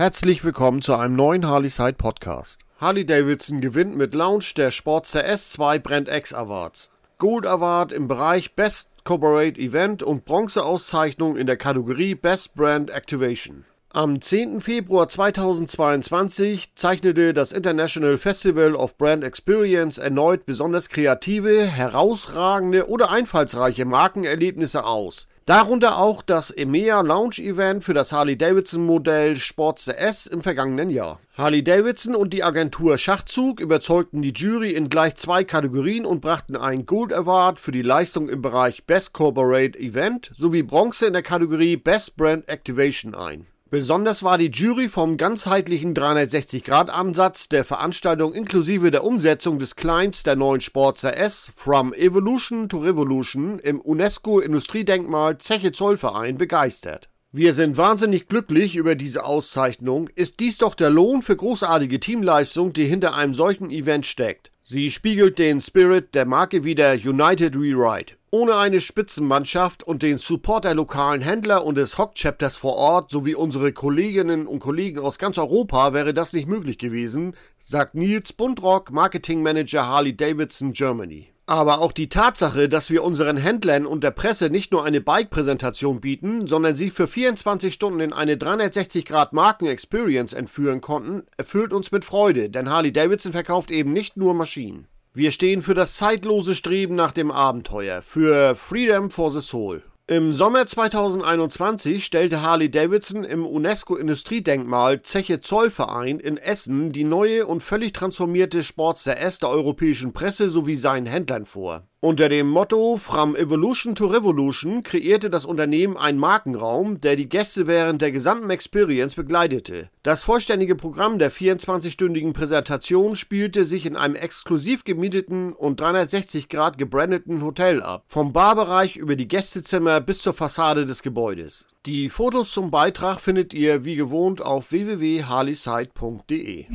Herzlich willkommen zu einem neuen Harley Side Podcast. Harley Davidson gewinnt mit Launch der Sportster S2 Brand X Awards. Gold Award im Bereich Best Corporate Event und Bronzeauszeichnung in der Kategorie Best Brand Activation. Am 10. Februar 2022 zeichnete das International Festival of Brand Experience erneut besonders kreative, herausragende oder einfallsreiche Markenerlebnisse aus. Darunter auch das EMEA Launch Event für das Harley-Davidson Modell Sportster S im vergangenen Jahr. Harley-Davidson und die Agentur Schachzug überzeugten die Jury in gleich zwei Kategorien und brachten einen Gold Award für die Leistung im Bereich Best Corporate Event sowie Bronze in der Kategorie Best Brand Activation ein. Besonders war die Jury vom ganzheitlichen 360-Grad-Ansatz der Veranstaltung inklusive der Umsetzung des Climbs der neuen Sportster S From Evolution to Revolution im UNESCO-Industriedenkmal Zeche Zollverein begeistert. Wir sind wahnsinnig glücklich über diese Auszeichnung. Ist dies doch der Lohn für großartige Teamleistung, die hinter einem solchen Event steckt? Sie spiegelt den Spirit der Marke wider United We Ride. Ohne eine Spitzenmannschaft und den Support der lokalen Händler und des Hock-Chapters vor Ort sowie unsere Kolleginnen und Kollegen aus ganz Europa wäre das nicht möglich gewesen, sagt Nils Bundrock, Marketingmanager Harley Davidson Germany. Aber auch die Tatsache, dass wir unseren Händlern und der Presse nicht nur eine Bike-Präsentation bieten, sondern sie für 24 Stunden in eine 360-Grad-Marken-Experience entführen konnten, erfüllt uns mit Freude, denn Harley Davidson verkauft eben nicht nur Maschinen. Wir stehen für das zeitlose Streben nach dem Abenteuer, für Freedom for the Soul. Im Sommer 2021 stellte Harley Davidson im UNESCO-Industriedenkmal Zeche Zollverein in Essen die neue und völlig transformierte Sportster S der europäischen Presse sowie seinen Händlern vor. Unter dem Motto From Evolution to Revolution kreierte das Unternehmen einen Markenraum, der die Gäste während der gesamten Experience begleitete. Das vollständige Programm der 24-stündigen Präsentation spielte sich in einem exklusiv gemieteten und 360 Grad gebrandeten Hotel ab, vom Barbereich über die Gästezimmer bis zur Fassade des Gebäudes. Die Fotos zum Beitrag findet ihr wie gewohnt auf www.harleyside.de.